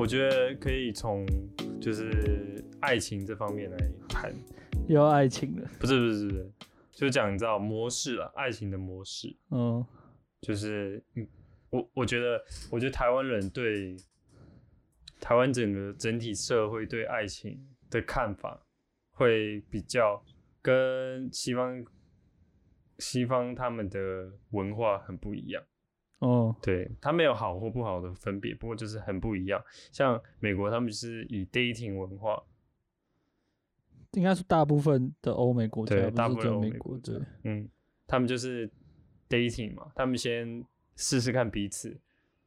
我觉得可以从就是爱情这方面来谈，又要爱情了，不是不是不是，就讲你知道模式啊，爱情的模式，嗯，就是嗯，我我觉得，我觉得台湾人对台湾整个整体社会对爱情的看法，会比较跟西方西方他们的文化很不一样。哦，对，他没有好或不好的分别，不过就是很不一样。像美国，他们就是以 dating 文化，应该是大部分的欧美国家，对，大部分美国，对，嗯，他们就是 dating 嘛，他们先试试看彼此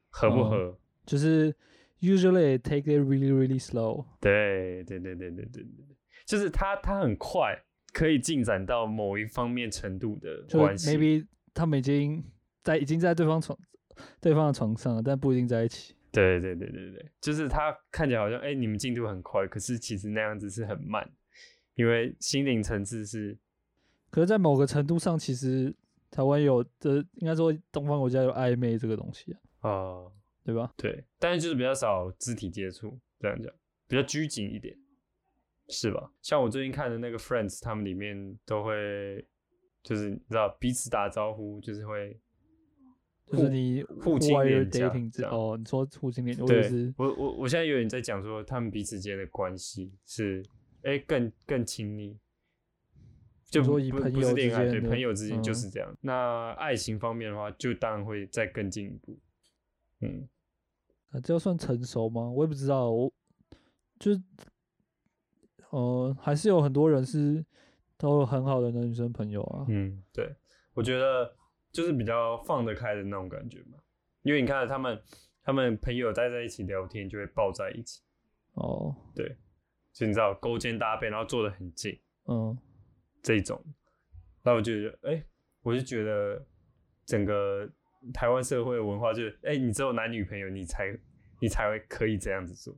合不合，就是 usually take it really really slow。对，对，对，对，对，对，对，就是他他很快。可以进展到某一方面程度的关系，maybe 他们已经在已经在对方床对方的床上，但不一定在一起。对对对对对，就是他看起来好像哎、你们进度很快，可是其实那样子是很慢，因为心灵层次是可是，在某个程度上，其实台湾有的应该说东方国家有暧昧这个东西啊，啊、对吧？对，但是就是比较少肢体接触，这样讲比较拘谨一点，是吧？像我最近看的那个 Friends，他们里面都会就是你知道彼此打招呼，就是会互就是你互亲这样哦，你说互亲也对是，我我我现在有点在讲说他们彼此间的关系是哎、更更亲密。就说以朋友恋爱，对之间的朋友之间就嗯是这样。那爱情方面的话，就当然会再更进一步。嗯，啊，这要算成熟吗？我也不知道，我就是呃，还是有很多人是都有很好的男女生朋友啊。嗯，对，我觉得就是比较放得开的那种感觉嘛。因为你看他们，他们朋友待在一起聊天，就会抱在一起，哦，对就你知道勾肩搭背，然后坐得很近嗯，这种。那我就觉得，哎、我就觉得整个台湾社会的文化就是，哎、你只有男女朋友，你才你才会可以这样子做。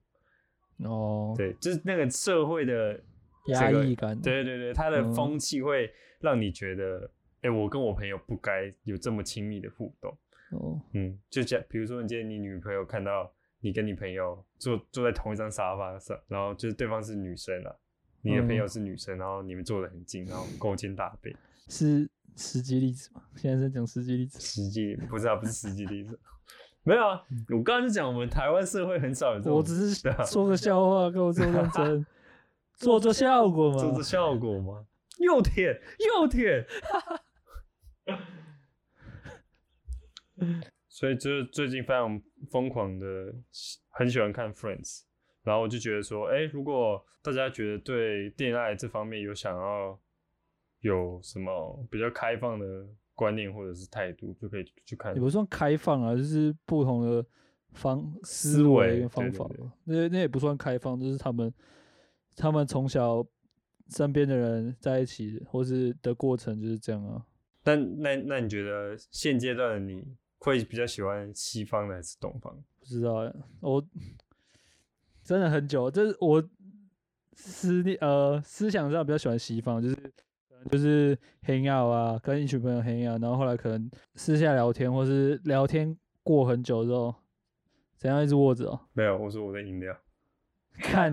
哦，对，就是那个社会的压抑感，对对对，它的嗯风气会让你觉得，哎、我跟我朋友不该有这么亲密的互动。哦，嗯，就假比如说，你今天你女朋友看到你跟你朋友坐坐在同一张沙发上，然后就是对方是女生啊，你的朋友嗯是女生，然后你们坐得很近，然后勾肩搭背，是实际例子吗？现在在讲实际例子。实际不是啊不是实际例子，没有啊，我刚刚就讲我们台湾社会很少有这种，我只是说个笑话，跟我这么认真，做做效果嘛。做做效果吗？又舔又舔，所以就是最近非常疯狂的，很喜欢看 Friends，然后我就觉得说，哎、如果大家觉得对恋爱这方面有想要有什么比较开放的观念或者是态度，就可以去看也。不算开放啊，就是不同的方思思维方法嘛。那那也不算开放，就是他们他们从小身边的人在一起，或是的过程就是这样啊。但那那你觉得现阶段的你会比较喜欢西方的还是东方？不知道欸，我真的很久，就是我思念呃思想上比较喜欢西方，就是就是 hang out 啊，跟一群朋友 hang out，然后后来可能私下聊天，或是聊天过很久之后，怎样一直握着哦，没有，我说我的饮料。看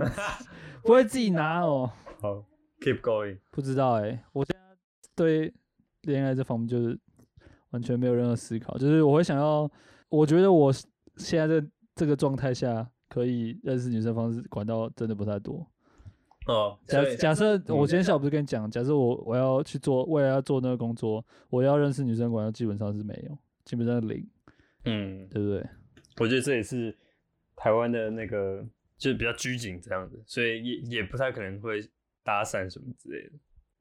不会自己拿哦，好，keep going。不知道哎、我现在对恋爱这方面就是完全没有任何思考，就是我会想要，我觉得我现在这这个状态下可以认识女生方式管道真的不太多。哦，假假设嗯我今天下午不是跟你讲，假设我我要去做，未来要做那个工作，我要认识女生管道基本上是没有，基本上是零，嗯，对不对？我觉得这也是台湾的那个，就是比较拘谨这样子，所以也也不太可能会搭讪什么之类的。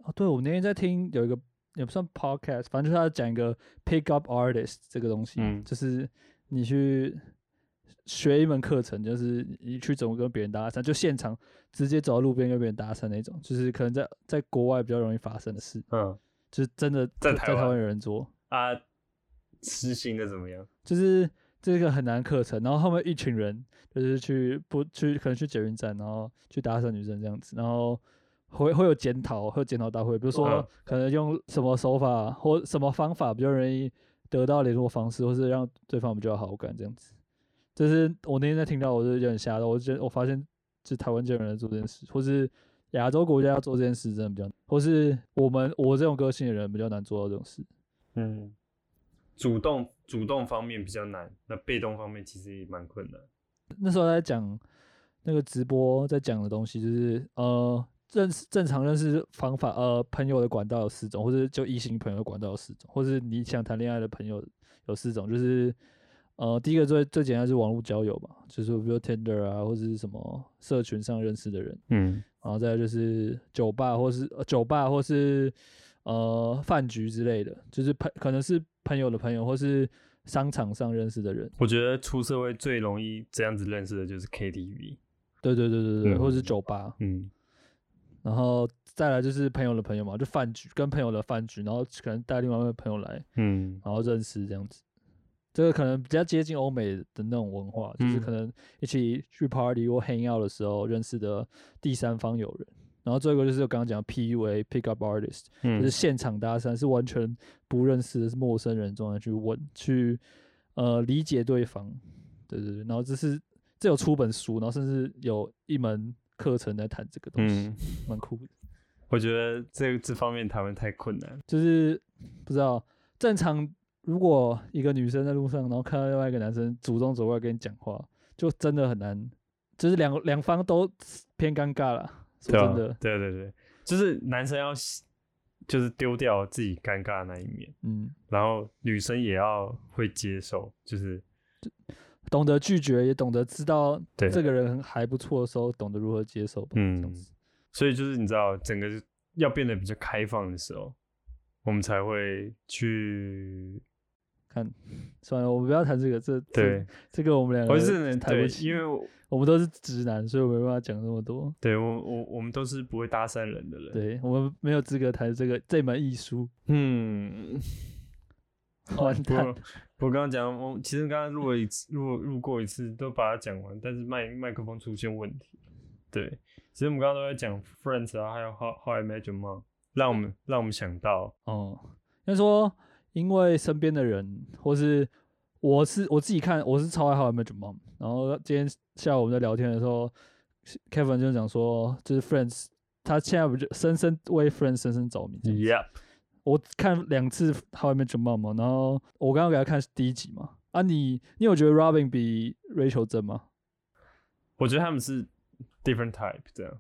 哦，对，我那天在听有一个也不算 podcast，反正就是他讲一个 pick up artist 这个东西，嗯。就是你去学一门课程，就是你去怎么跟别人搭讪，就现场直接走到路边跟别人搭讪那种，就是可能在在国外比较容易发生的事，嗯。就是真的在台湾。在台湾有人做，啊，实行的怎么样？就是这个很难课程，然后后面一群人就是去不去可能去捷运站，然后去搭讪女生这样子，然后会会有检讨，会有检讨大会，比如说嗯可能用什么手法或什么方法比较容易得到联络方式，或是让对方比较好感这样子。就是我那天在听到，我就有点吓到。我觉得我发现，就台湾这种人做这件事，或是亚洲国家要做这件事，真的比较，或是我们我这种个性的人比较难做到这种事。嗯，主动主动方面比较难，那被动方面其实也蛮困难。那时候在讲那个直播在讲的东西，就是呃认识正常认识方法，呃朋友的管道有四种，或者就异性朋友的管道有四种，或是你想谈恋爱的朋友有四种，就是呃第一个最最简单是网络交友吧，就是比如 Tinder 啊，或者是什么社群上认识的人，嗯然后再就是酒吧或是、呃、酒吧或是呃饭局之类的，就是朋可能是朋友的朋友或是商场上认识的人。我觉得出社会最容易这样子认识的就是 KTV。对对对对对，或者是嗯酒吧，嗯然后再来就是朋友的朋友嘛，就饭局跟朋友的饭局，然后可能带另外一位朋友来，嗯然后认识这样子。这个可能比较接近欧美的那种文化，就是嗯可能一起去 party 或 hang out 的时候认识的第三方友人。然后最后一个就是我刚刚讲的 PUA pick up artist，就嗯是现场搭讪，是完全不认识的，是陌生人状态去问，去呃理解对方。对对对，然后这是这有出本书，然后甚至有一门课程在谈这个东西，嗯，蛮酷的。我觉得这这方面台湾太困难。就是不知道正常，如果一个女生在路上，然后看到另外一个男生主动走过来跟你讲话，就真的很难，就是两两方都偏尴尬了。说对啊真的，对对对，就是男生要就是丢掉自己尴尬的那一面，嗯，然后女生也要会接受，就是懂得拒绝，也懂得知道这个人还不错的时候，懂得如何接受吧。嗯，所以就是你知道，整个要变得比较开放的时候，我们才会去看，算了，我们不要谈这个，这这对，这个我们两个我是对，谈不起，因为我我们都是直男，所以我没办法讲那么多。对我我我们都是不会搭讪人的人，，对我们没有资格谈这个这门艺术，嗯，完不蛋过。我刚刚讲，我其实刚刚录了一次，录录过一次，都把它讲完，但是麦麦克风出现问题。对，其实我们刚刚都在讲 Friends 啊，还有 How How I Met Your Mom，让我们让我们想到，哦，应该说，因为身边的人，或是我是我自己看，我是超爱《How I Met Your Mom》。然后今天下午我们在聊天的时候，Kevin 就讲说，就是 Friends，他现在不就深深为 Friends 深深着迷这样子。Yep，我看两次《How I Met Your Mom》嘛，然后我刚刚给他看第一集嘛。啊你，你有觉得 Robin 比 Rachel 真吗？我觉得他们是 different type，这样，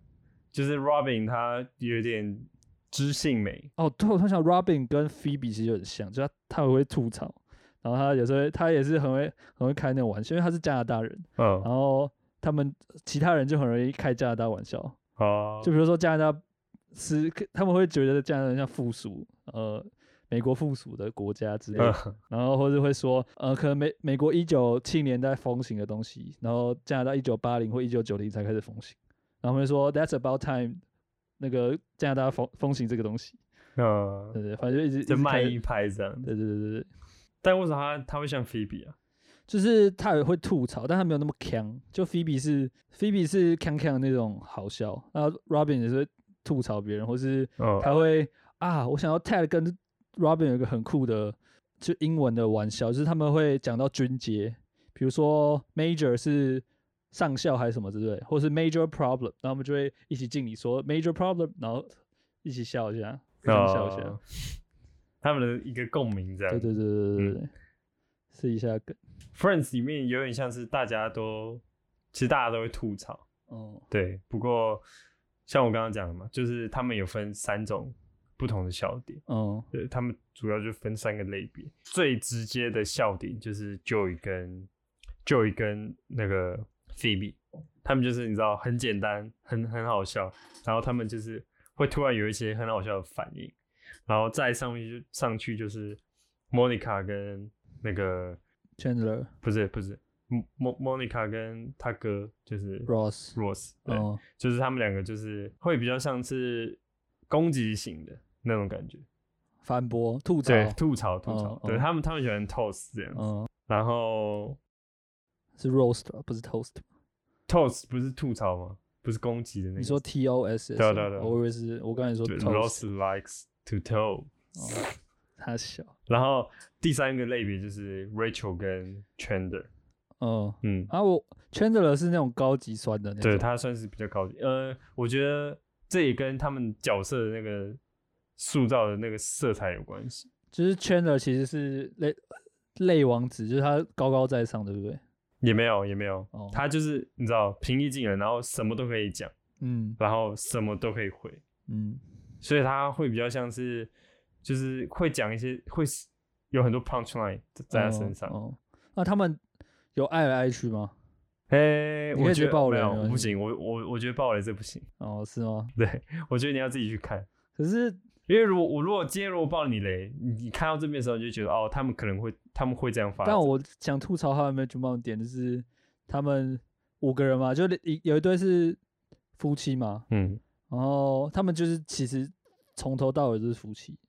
就是 Robin 他有点知性美，哦，对，我突然想，Robin 跟 Phoebe 其实有点像，就他他很会吐槽，然后他有时候他也是很会很会开那种玩笑，因为他是加拿大人，嗯，然后他们其他人就很容易开加拿大玩笑，哦，就比如说加拿大是他们会觉得加拿大像附属呃美国附属的国家之类的，嗯然后或者会说呃可能美美国一九七年代风行的东西，然后加拿大一九八零或一九九零才开始风行，然后会说 That's about time，那个加拿大风风行这个东西，嗯，对对，反正就一直一就直开卖一拍这样，对对对对对，但为什么他他会像 Phoebe 啊？就是他也会吐槽，但他没有那么强。就 Phoebe 是 Phoebe 是强强的那种好笑，然后 Robin 也是会吐槽别人，或是哦，他会啊，我想要 Ted 跟 Robin 有一个很酷的就英文的玩笑，就是他们会讲到军阶，比如说 Major 是上校还是什么之类，或是 Major Problem，然后我们就会一起敬礼说 Major Problem，然后一起笑一下，笑一下。哦他们的一个共鸣这样。对对对对对对，试一下梗。Friends 里面有点像是大家都，其实大家都会吐槽，哦，对。不过像我刚刚讲的嘛，就是他们有分三种不同的笑点，嗯对他们主要就分三个类别。最直接的笑点就是 Joey 跟 Joey 跟那个 Phoebe，他们就是你知道很简单，很很好笑，然后他们就是会突然有一些很好笑的反应，然后再上去就上去就是 Monica 跟那个。，Chandler 不是不是莫 Monica 跟他哥就是 Ross，Ross，对，哦，就是他们两个就是会比较像是攻击型的那种感觉，反驳吐槽，对，吐槽吐槽，哦哦。对他们他们喜欢 toast 这样子，嗯，然后是 roast 吧不是 toast。toast 不是吐槽吗？不是攻击的那个，你说 T O S，对啊对啊对啊。我以为是我刚才说对 toast，Ross likes to 哦，他小，然后第三个类别就是 Rachel 跟 Chandler，嗯，嗯，啊，我 Chandler 是那种高级酸的那种，对，他算是比较高级。呃，我觉得这也跟他们角色的那个塑造的那个色彩有关系。就是 Chandler 其实是类类王子，就是他高高在上，对不对？也没有，也没有，哦他就是你知道平易近人，然后什么都可以讲，嗯然后什么都可以回，嗯所以他会比较像是，就是会讲一些会有很多 punch line 在他身上。哦，哦那他们有爱来爱去吗？哎、我觉得没有，爆雷我不行，我我我觉得爆雷这不行。哦，是吗？对，我觉得你要自己去看，可是因为如果我如果今天如果爆你雷，你你看到这边的时候，你就觉得哦，他们可能会他们会这样发。但我想吐槽他们 Magic m o n 点就是他们五个人嘛，就一有一对是夫妻嘛，嗯然后他们就是其实从头到尾都是夫妻，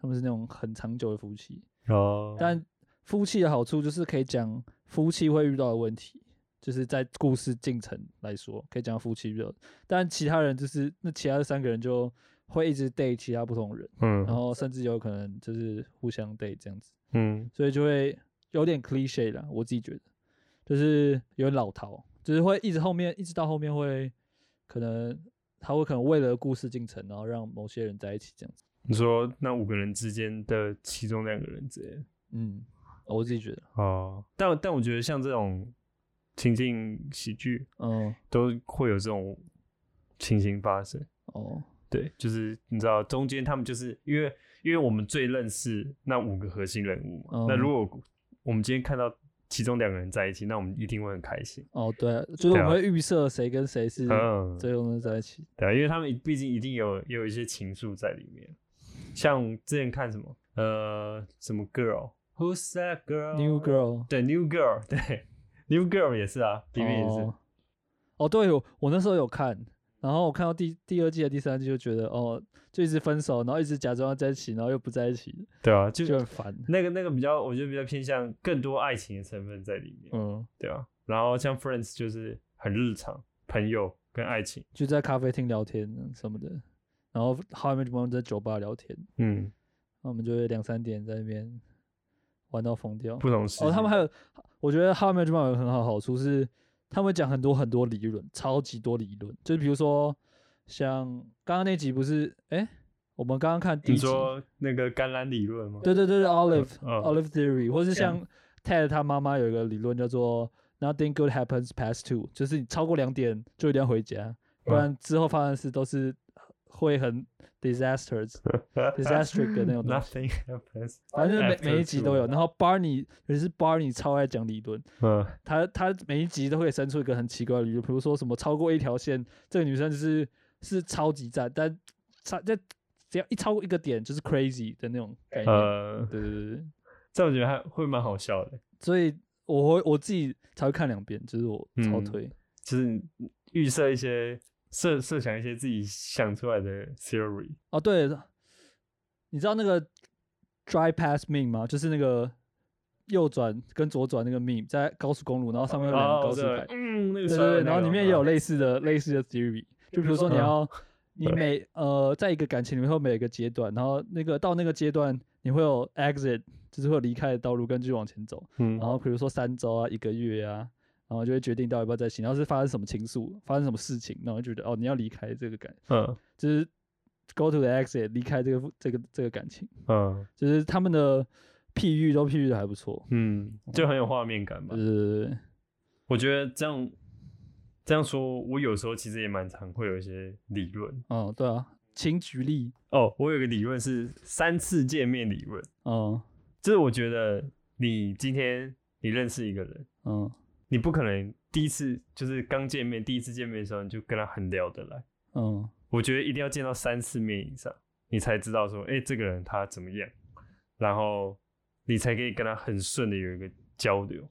他们是那种很长久的夫妻。哦，但夫妻的好处就是可以讲夫妻会遇到的问题，就是在故事进程来说可以讲夫妻遇到，但其他人就是那其他的三个人就会一直 date 其他不同人，嗯然后甚至有可能就是互相 date 这样子。嗯所以就会有点 cliche 啦，我自己觉得，就是有点老套，就是会一直后面一直到后面会可能他会可能为了故事进程，然后让某些人在一起这样子。你说那五个人之间的其中两个人之类的嗯，我自己觉得，哦，但但我觉得像这种情境喜剧嗯，都会有这种情形发生。哦，对，就是你知道中间他们就是因为因为我们最认识那五个核心人物嘛，那嗯如果我们今天看到其中两个人在一起，那我们一定会很开心。哦，对啊，就是我们会预设谁跟谁是嗯，最终在一起。对啊，因为他们毕竟一定有有一些情愫在里面，像之前看什么呃什么 girl，Who's that girl？New Girl 对 New Girl，对 New Girl 也是啊，里面也是。哦，哦，对，我我那时候有看，然后我看到第第二季和第三季就觉得，哦，就一直分手，然后一直假装要在一起，然后又不在一起，对啊，就就很烦。那个那个比较，我觉得比较偏向更多爱情的成分在里面，嗯，对啊。然后像 Friends 就是很日常，朋友跟爱情，就在咖啡厅聊天什么的，然后 How I Met Your Mother 在酒吧聊天，嗯，那我们就会两三点在那边玩到疯掉。不同。哦，他们还有，我觉得 Met Your Mother 有个很好好处是，他们讲很多很多理论，超级多理论，就是比如说像刚刚那集不是，哎、我们刚刚看第一集，你说那个橄榄理论吗？对对对对，Olive、嗯 Olive Theory，或是像 Ted 他妈妈有一个理论叫做 Nothing good happens past two，就是你超过两点就一定要回家，不嗯然之后发生的事都是会很 disasters disaster 的那种东西。Nothing happens。反正每每一集都有，然后 Barney 尤其是 Barney 超爱讲理论，嗯他他每一集都会生出一个很奇怪的理论，比如说什么超过一条线，这个女生就是是超级赞，但超在只要一超过一个点就是 crazy 的那种概念。呃，对对对对，这我觉得还会蛮好笑的，所以我会我自己才会看两遍，就是我超嗯推。就是预设一些设设想一些自己想出来的 theory。哦，对，你知道那个 drive past meme 吗？就是那个右转跟左转那个 meme，在高速公路，然后上面有两个高速牌。嗯，那个对对对，然后里面也有嗯类似的类似的 theory，就比如说你嗯要 你每呃在一个感情里面会有每个阶段，然后那个到那个阶段你会有 exit，就是会离开的道路，跟继续往前走。嗯然后比如说三周啊、一个月啊，然后就会决定到底要不要再一起，然后是发生什么情愫，发生什么事情，然后就觉得哦你要离开这个感，嗯就是 go to the exit，离开这个这个这个感情，嗯就是他们的譬喻都譬喻的还不错。嗯，就很有画面感吧对。对对，我觉得这样这样说，我有时候其实也蛮常会有一些理论嗯，对啊，请举例。哦。我有个理论是三次见面理论，嗯就是我觉得你今天你认识一个人，嗯你不可能第一次就是刚见面，第一次见面的时候你就跟他很聊得来。嗯我觉得一定要见到三次面以上，你才知道说，哎、这个人他怎么样，然后你才可以跟他很顺的有一个交流。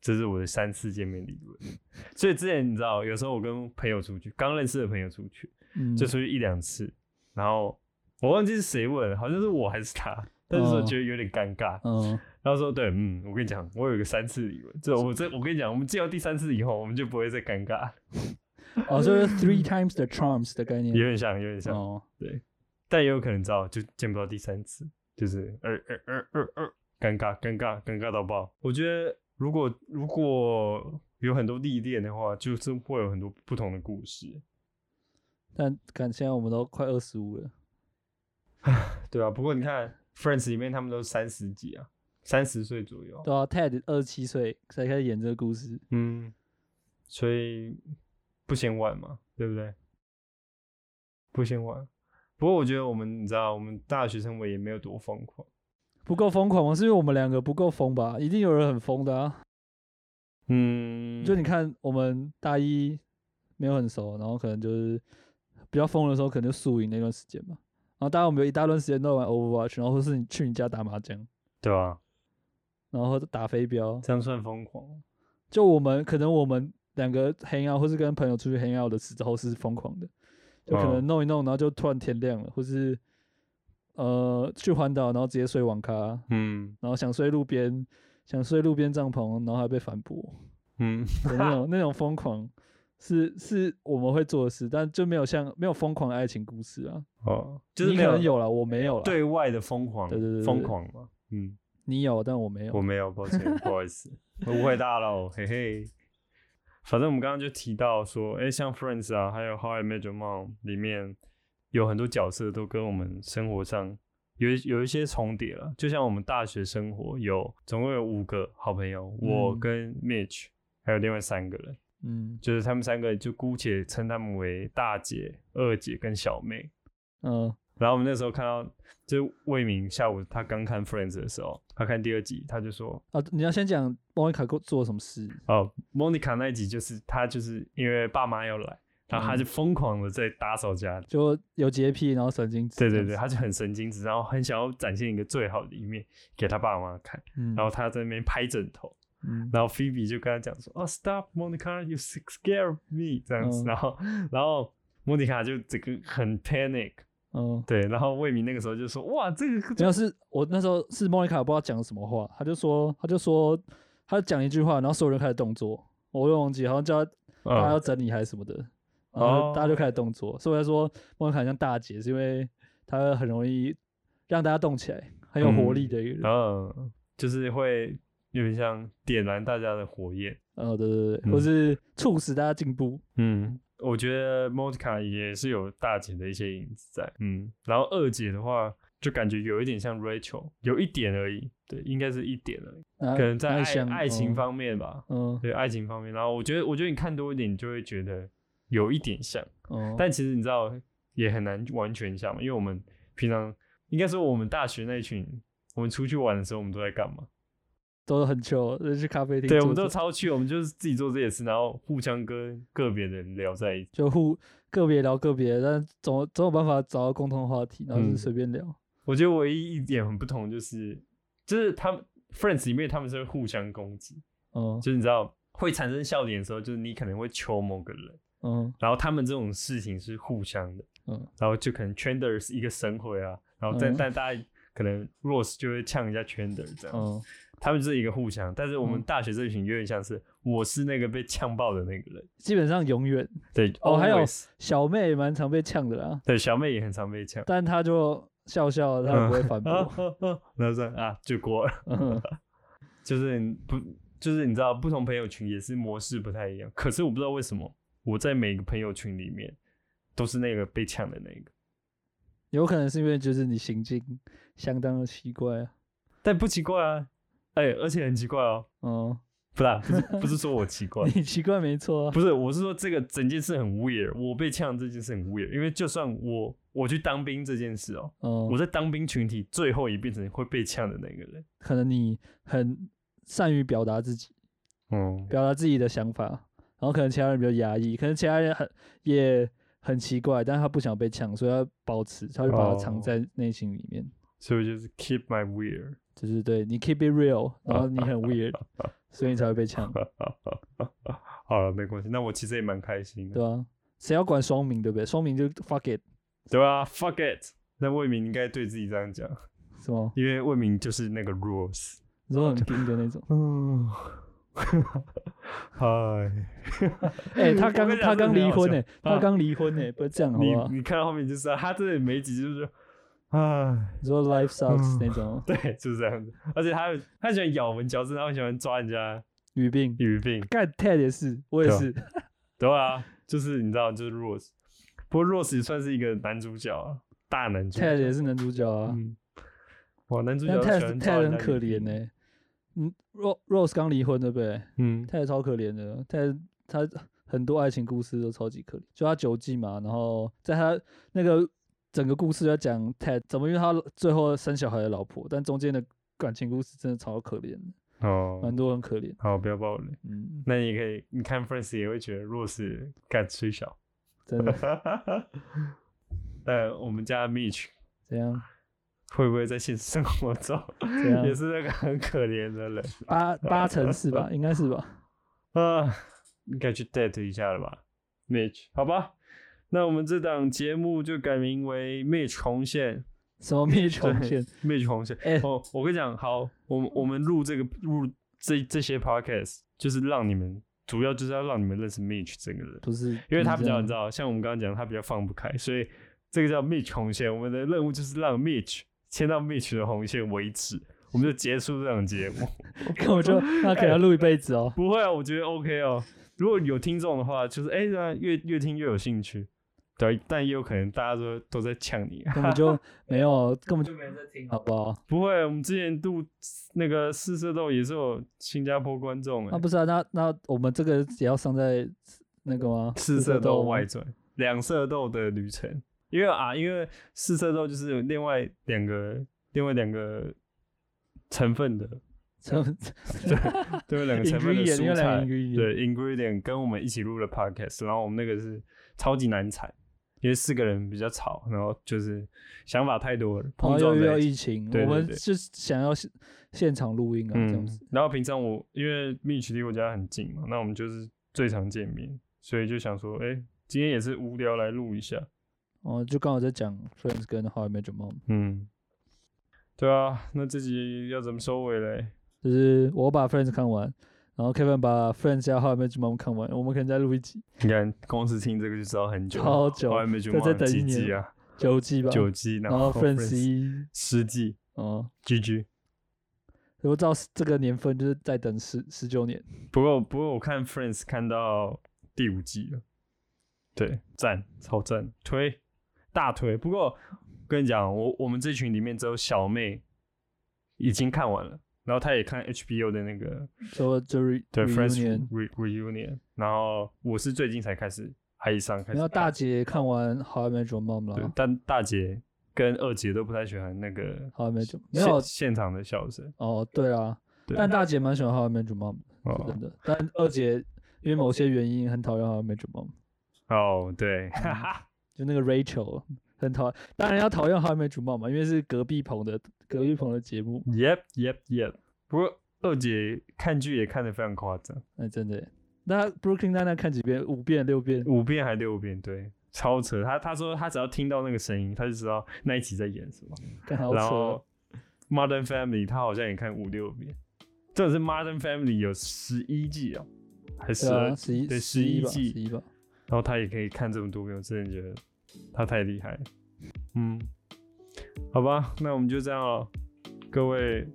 这是我的三次见面理论。所以之前你知道，有时候我跟朋友出去，刚认识的朋友出去，嗯，就出去一两次，然后我忘记是谁问，好像是我还是他，但是觉得有点尴尬，嗯然后说对，嗯，我跟你讲，我有一个三次理论，这我这我跟你讲，我们见到第三次以后，我们就不会再尴尬，哦，就是 three times the charms 的概念。有点像，有点像。哦，对但也有可能知道就见不到第三次，就是呃呃呃呃呃，尴尬尴尬尴尬到爆。我觉得如果如果有很多历练的话，就是会有很多不同的故事。但感现在我们都快二十五了，对啊，不过你看 Friends 里面他们都三十几啊，三十岁左右。对啊，Ted 二十七岁才开始演这个故事，嗯，所以不嫌晚嘛，对不对？不嫌晚。不过我觉得我们，你知道，我们大学生活也没有多疯狂。不够疯狂吗？是因为我们两个不够疯吧？一定有人很疯的啊！嗯，就你看，我们大一没有很熟，然后可能就是比较疯的时候，可能就宿营那段时间嘛。然后大家我们有一大段时间都玩 Overwatch，然后或是你去你家打麻将，对啊，然后打飞镖，这样算疯狂？就我们可能我们两个 hang out，或是跟朋友出去 hang out 的时候是疯狂的，就可能嗯弄一弄，然后就突然天亮了，或是呃去环岛，然后直接睡网咖，嗯然后想睡路边，想睡路边帐篷，然后还被反驳嗯，的那种那种疯狂，是是我们会做的事，但就没有像没有疯狂的爱情故事啊。哦，就是你没可能有了，我没有了。，对外的疯狂，对对对对疯狂嘛。嗯，你有，但我没有。我没有，抱歉，不好意思，我误会大了，嘿嘿。反正我们刚刚就提到说，哎、像 Friends 啊，还有 How I Met Your Mom 里面有很多角色都跟我们生活上有一有一些重叠了。就像我们大学生活有总共有五个好朋友，我嗯跟 Mitch 还有另外三个人，嗯就是他们三个就姑且称他们为大姐、二姐跟小妹。嗯然后我们那时候看到，就是魏明下午他刚看 Friends 的时候，他看第二集，他就说，啊，你要先讲莫妮卡做做什么事？哦，Monica 那一集就是他就是因为爸妈要来，然后他嗯就疯狂的在打扫家里。就有洁癖，然后神经质。对对对，他就很神经质，然后很想要展现一个最好的一面给他爸妈看，嗯，然后他在那边拍枕头，嗯。然后 Phoebe 就跟他讲说：“哦，Stop, Monica, you scare me。”这样子，嗯。然后然后莫妮卡就整个很 panic，嗯，对，然后魏明那个时候就说：“哇，这个主要是我那时候是莫妮卡不知道讲什么话，他就说他就说他讲一句话，然后所有人开始动作，我又忘记，好像叫他大家要嗯整理还是什么的，然后大家就开始哦动作，所以我才说莫妮卡很像大姐，是因为她很容易让大家动起来，很有活力的一个人。嗯，就是会有点像点燃大家的火焰。哦，对对对，或嗯是促使大家进步。嗯，我觉得 Monica 也是有大姐的一些影子在。嗯，然后二姐的话，就感觉有一点像 Rachel，有一点而已。对，应该是一点而已，哪可能在爱爱情嗯方面吧。嗯对，爱情方面。然后我觉得，我觉得你看多一点，你就会觉得有一点像。哦，但其实你知道，也很难完全像，因为我们平常应该说我们大学那一群，我们出去玩的时候，我们都在干嘛？都很糗，就去咖啡厅坐对，我们都超去，我们就是自己做这些事，然后互相跟个别人聊在一起。就互个别聊个别，但总总有办法找到共同话题，然后就随便聊。我觉得唯一一点很不同就是，就是他们 Friends 里面他们是会互相攻击，嗯。就是你知道会产生笑点的时候，就是你可能会求某个人，嗯。然后他们这种事情是互相的，嗯。然后就可能 Chandler 是一个神回啊，然后但、嗯。但大家可能 Rose 就会呛一下 Chandler 这样，嗯，他们是一个互相，但是我们嗯大学这一群有点像是我是那个被呛爆的那个人，基本上永远。对，哦还有 always 小妹也蛮常被呛的啦，对小妹也很常被呛，但她就笑笑，她不会反驳。然后说啊就过了。嗯 就是你不，就是你知道，不同朋友群也是模式不太一样。可是我不知道为什么，我在每个朋友群里面都是那个被呛的那个，有可能是因为就是你行径相当的奇怪啊。但不奇怪啊，哎、而且很奇怪哦，嗯，不是、啊，不是，不是说我奇怪，你奇怪没错啊。不是，我是说这个整件事很 weird，我被呛这件事很 weird，因为就算我我去当兵这件事哦，嗯，我在当兵群体最后也变成会被呛的那个人，可能你很善于表达自己，嗯，表达自己的想法，然后可能其他人比较压抑，可能其他人很也很奇怪，但是他不想被抢，所以他保持，他就把它藏哦在内心里面。所以我就是 keep my weird。就是对你 keep it real，然后你很 weird，所以你才会被抢，好了，没关系。那我其实也蛮开心的，对啊、谁要管双明，对不对？双明就 fuck it，对啊？Fuck it。那魏明应该对自己这样讲，是吗？因为魏明就是那个 rules。你说很硬的那种。嗯，嗨，哎、他刚他刚离婚呢、他刚离婚呢、不是这样好不好？你你看到后面就是、啊、他这里每几集就是，唉，你说 life sucks 嗯。那种，对，就是这样子。而且他他喜欢咬文嚼字，他很喜欢抓人家语病，语病，干 Ted 也是，我也是，对啊，就是你知道，就是 Rose，不过 Rose 也算是一个男主角啊，大男主角。Ted 也是男主角啊，嗯，哇，男主角但 Ted Ted 很可怜呢、嗯，Rose Rose 刚离婚对不对嗯，？Ted 超可怜的，Ted 他很多爱情故事都超级可怜，就他九季嘛，然后在他那个整个故事要讲 Ted 怎么因为他最后生小孩的老婆，但中间的感情故事真的超可怜的，哦蛮，多很可怜，好，不要暴雷。嗯，那你可以，你看 Friends 也会觉得 Rose 干吹小。真的 但我们家 Mitch 怎样？会不会在现实生活中也？是那个很可怜的人八八成是吧？应该是吧？啊？应该去 date 一下了吧，Mitch？好吧，那我们这档节目就改名为 Mitch 红线什么灭穷对线？，Mitch 红线。哎、哦，我跟你讲，好，我们我们录这个录这这些 podcast，就是让你们主要就是要让你们认识 Mitch 这个人。不是，因为他比较你知道，像我们刚刚讲，他比较放不开，所以这个叫 Mitch 红线。我们的任务就是让 Mitch 牵到 Mitch 的红线为止，我们就结束这档节目。根本就那可能要录一辈子哦。不会啊，我觉得 OK 哦。如果有听众的话，就是哎，那越越听越有兴趣。对，但也有可能大家都都在呛你。根本就没有，根本就没人在听，好不好？不会，我们之前录那个四色豆也是有新加坡观众哎、啊，不是啊，那那我们这个也要上在那个吗？四色豆外传，两色豆的旅程。因为啊，因为四色豆就是有另外两个另外两个成分的，成对，对两个成分的 蔬菜对 ingredient 跟我们一起录了 podcast，然后我们那个是超级难产，因为四个人比较吵，然后就是想法太多了，然碰后又遇到撞在一起。疫情，对对对我们就是想要现现场录音啊，这样嗯子。，然后平常我因为 Mitch 离我家很近嘛，那我们就是最常见面，所以就想说，哎、今天也是无聊来录一下。哦，就刚好在讲 Friends 跟 How I Met Your Mom，嗯，对啊，那这集要怎么收尾嘞？就是我把 Friends 看完，然后 Kevin 把 Friends 加 How I Met Your Mom 看完，我们可能再录一集。你看，光是听这个就知道很久了，超久。再再等一几年季啊，九季吧，九季，然后 Friends 一，十季。哦，，GG。我知道这个年份就是再等十十九年，不过不过我看 Friends 看到第五季了，对，赞，超赞，推，大推。不过跟你讲，我我们这群里面只有小妹已经看完了，然后他也看 HBO 的那个说就 re 对 Friends Reunion，然后我是最近才开始爱上，开始然后大姐看完 How I Met Your Mom 了，对但大姐跟二姐都不太喜欢那个 How I Met Your 没现有现场的笑声，哦，对啊，对但大姐蛮喜欢 How I Met Your Mom，真的，但二姐因为某些原因很讨厌 How I Met Your Mom，哦，对，就那个 Rachel 很讨，当然要讨厌 I Met Your Mom 嘛，因为是隔壁棚的隔壁棚的节目，Yep Yep Yep。不过二姐看剧也看得非常夸张，哎，真的耶。那 Brooklyn Nine 看几遍？五遍、六遍？五遍还六遍，对，超扯。他他说他只要听到那个声音，他就知道那一集在演什么。好扯然后哦。Modern Family 他好像也看五六遍，这是 Modern Family 有十一季哦，还是对啊，12十一、对十一季，吧。然后他也可以看这么多遍，我真的觉得他太厉害了。嗯，好吧，那我们就这样了。各位，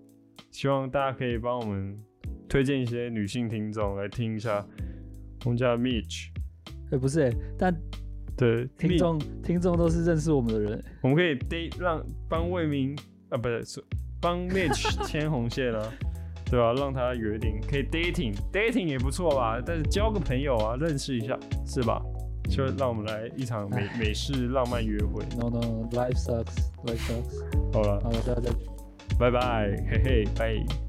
希望大家可以帮我们推荐一些女性听众来听一下我们家 Mitch 哎，不是哎，但对听众听众都是认识我们的人欸，我们可以 date 让帮魏明啊，不是是帮 Mitch 牵红线啊，对吧、让他约定可以 dating，dating 也不错吧，但是交个朋友啊，认识一下是吧？就让我们来一场美美式浪漫约会。No no no，life sucks，life sucks。好了，好了，大家再见。拜拜，嘿嘿，拜。